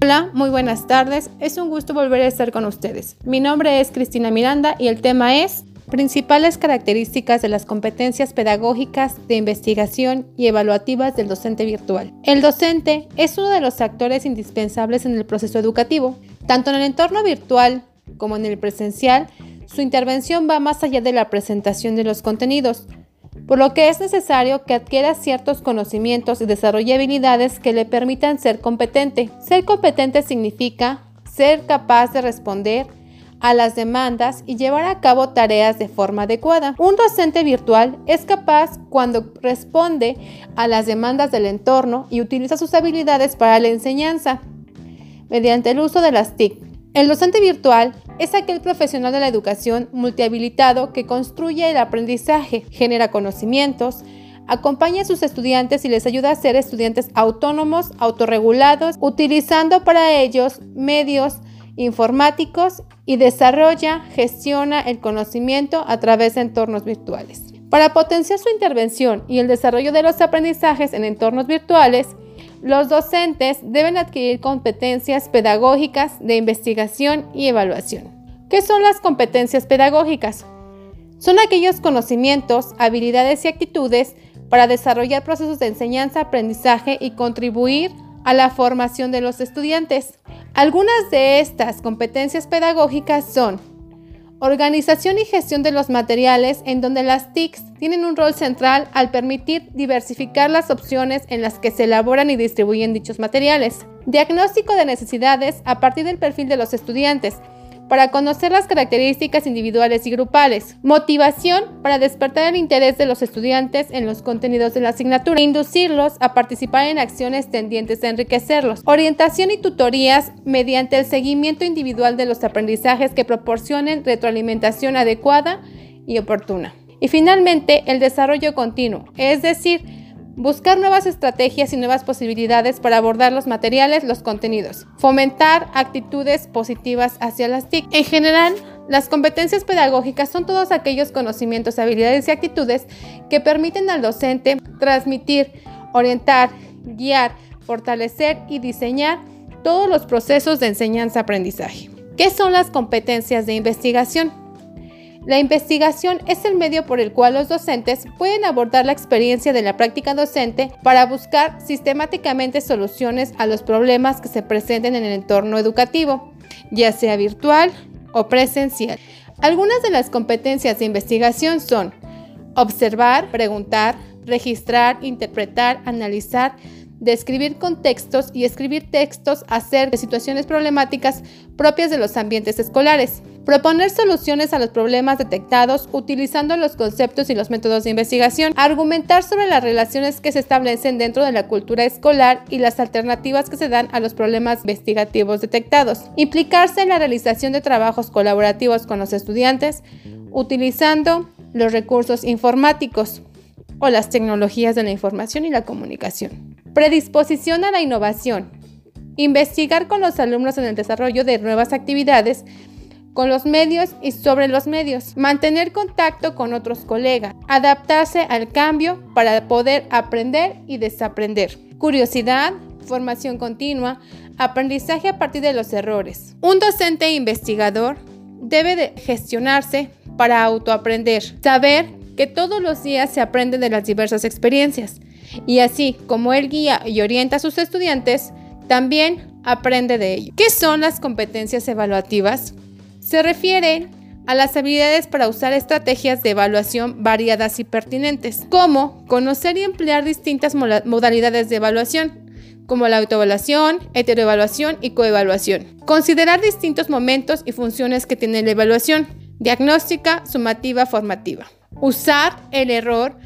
Hola, muy buenas tardes. Es un gusto volver a estar con ustedes. Mi nombre es Cristina Miranda y el tema es Principales características de las competencias pedagógicas de investigación y evaluativas del docente virtual. El docente es uno de los actores indispensables en el proceso educativo. Tanto en el entorno virtual como en el presencial, su intervención va más allá de la presentación de los contenidos, por lo que es necesario que adquiera ciertos conocimientos y desarrolle habilidades que le permitan ser competente. Ser competente significa ser capaz de responder a las demandas y llevar a cabo tareas de forma adecuada. Un docente virtual es capaz cuando responde a las demandas del entorno y utiliza sus habilidades para la enseñanza mediante el uso de las TIC. El docente virtual es aquel profesional de la educación multihabilitado que construye el aprendizaje, genera conocimientos, acompaña a sus estudiantes y les ayuda a ser estudiantes autónomos, autorregulados, utilizando para ellos medios informáticos y desarrolla, gestiona el conocimiento a través de entornos virtuales. Para potenciar su intervención y el desarrollo de los aprendizajes en entornos virtuales, los docentes deben adquirir competencias pedagógicas de investigación y evaluación. ¿Qué son las competencias pedagógicas? Son aquellos conocimientos, habilidades y actitudes para desarrollar procesos de enseñanza, aprendizaje y contribuir a la formación de los estudiantes. Algunas de estas competencias pedagógicas son organización y gestión de los materiales, en donde las TICs tienen un rol central al permitir diversificar las opciones en las que se elaboran y distribuyen dichos materiales. Diagnóstico de necesidades a partir del perfil de los estudiantes, para conocer las características individuales y grupales, motivación para despertar el interés de los estudiantes en los contenidos de la asignatura, inducirlos a participar en acciones tendientes a enriquecerlos, orientación y tutorías mediante el seguimiento individual de los aprendizajes que proporcionen retroalimentación adecuada y oportuna. Y finalmente, el desarrollo continuo, es decir, Buscar nuevas estrategias y nuevas posibilidades para abordar los materiales, los contenidos. Fomentar actitudes positivas hacia las TIC. En general, las competencias pedagógicas son todos aquellos conocimientos, habilidades y actitudes que permiten al docente transmitir, orientar, guiar, fortalecer y diseñar todos los procesos de enseñanza-aprendizaje. ¿Qué son las competencias de investigación? La investigación es el medio por el cual los docentes pueden abordar la experiencia de la práctica docente para buscar sistemáticamente soluciones a los problemas que se presenten en el entorno educativo, ya sea virtual o presencial. Algunas de las competencias de investigación son observar, preguntar, registrar, interpretar, analizar, describir contextos y escribir textos acerca de situaciones problemáticas propias de los ambientes escolares. Proponer soluciones a los problemas detectados utilizando los conceptos y los métodos de investigación. Argumentar sobre las relaciones que se establecen dentro de la cultura escolar y las alternativas que se dan a los problemas investigativos detectados. Implicarse en la realización de trabajos colaborativos con los estudiantes utilizando los recursos informáticos o las tecnologías de la información y la comunicación. Predisposición a la innovación. Investigar con los alumnos en el desarrollo de nuevas actividades con los medios y sobre los medios, mantener contacto con otros colegas, adaptarse al cambio para poder aprender y desaprender, curiosidad, formación continua, aprendizaje a partir de los errores. Un docente investigador debe de gestionarse para autoaprender, saber que todos los días se aprende de las diversas experiencias y así como él guía y orienta a sus estudiantes, también aprende de ello. ¿Qué son las competencias evaluativas? Se refieren a las habilidades para usar estrategias de evaluación variadas y pertinentes, como conocer y emplear distintas modalidades de evaluación, como la autoevaluación, heteroevaluación y coevaluación. Considerar distintos momentos y funciones que tiene la evaluación, diagnóstica, sumativa, formativa. Usar el error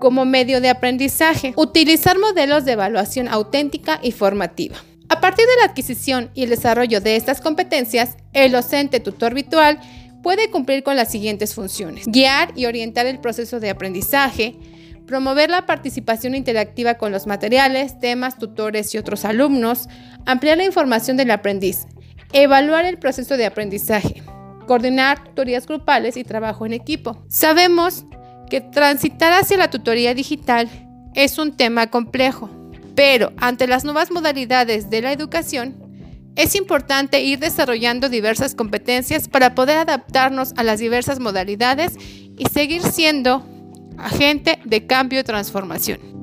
como medio de aprendizaje. Utilizar modelos de evaluación auténtica y formativa. A partir de la adquisición y el desarrollo de estas competencias, el docente tutor virtual puede cumplir con las siguientes funciones. Guiar y orientar el proceso de aprendizaje, promover la participación interactiva con los materiales, temas, tutores y otros alumnos, ampliar la información del aprendiz, evaluar el proceso de aprendizaje, coordinar tutorías grupales y trabajo en equipo. Sabemos que transitar hacia la tutoría digital es un tema complejo pero ante las nuevas modalidades de la educación, Es importante ir desarrollando diversas competencias para poder adaptarnos a las diversas modalidades y seguir siendo agente de cambio y transformación.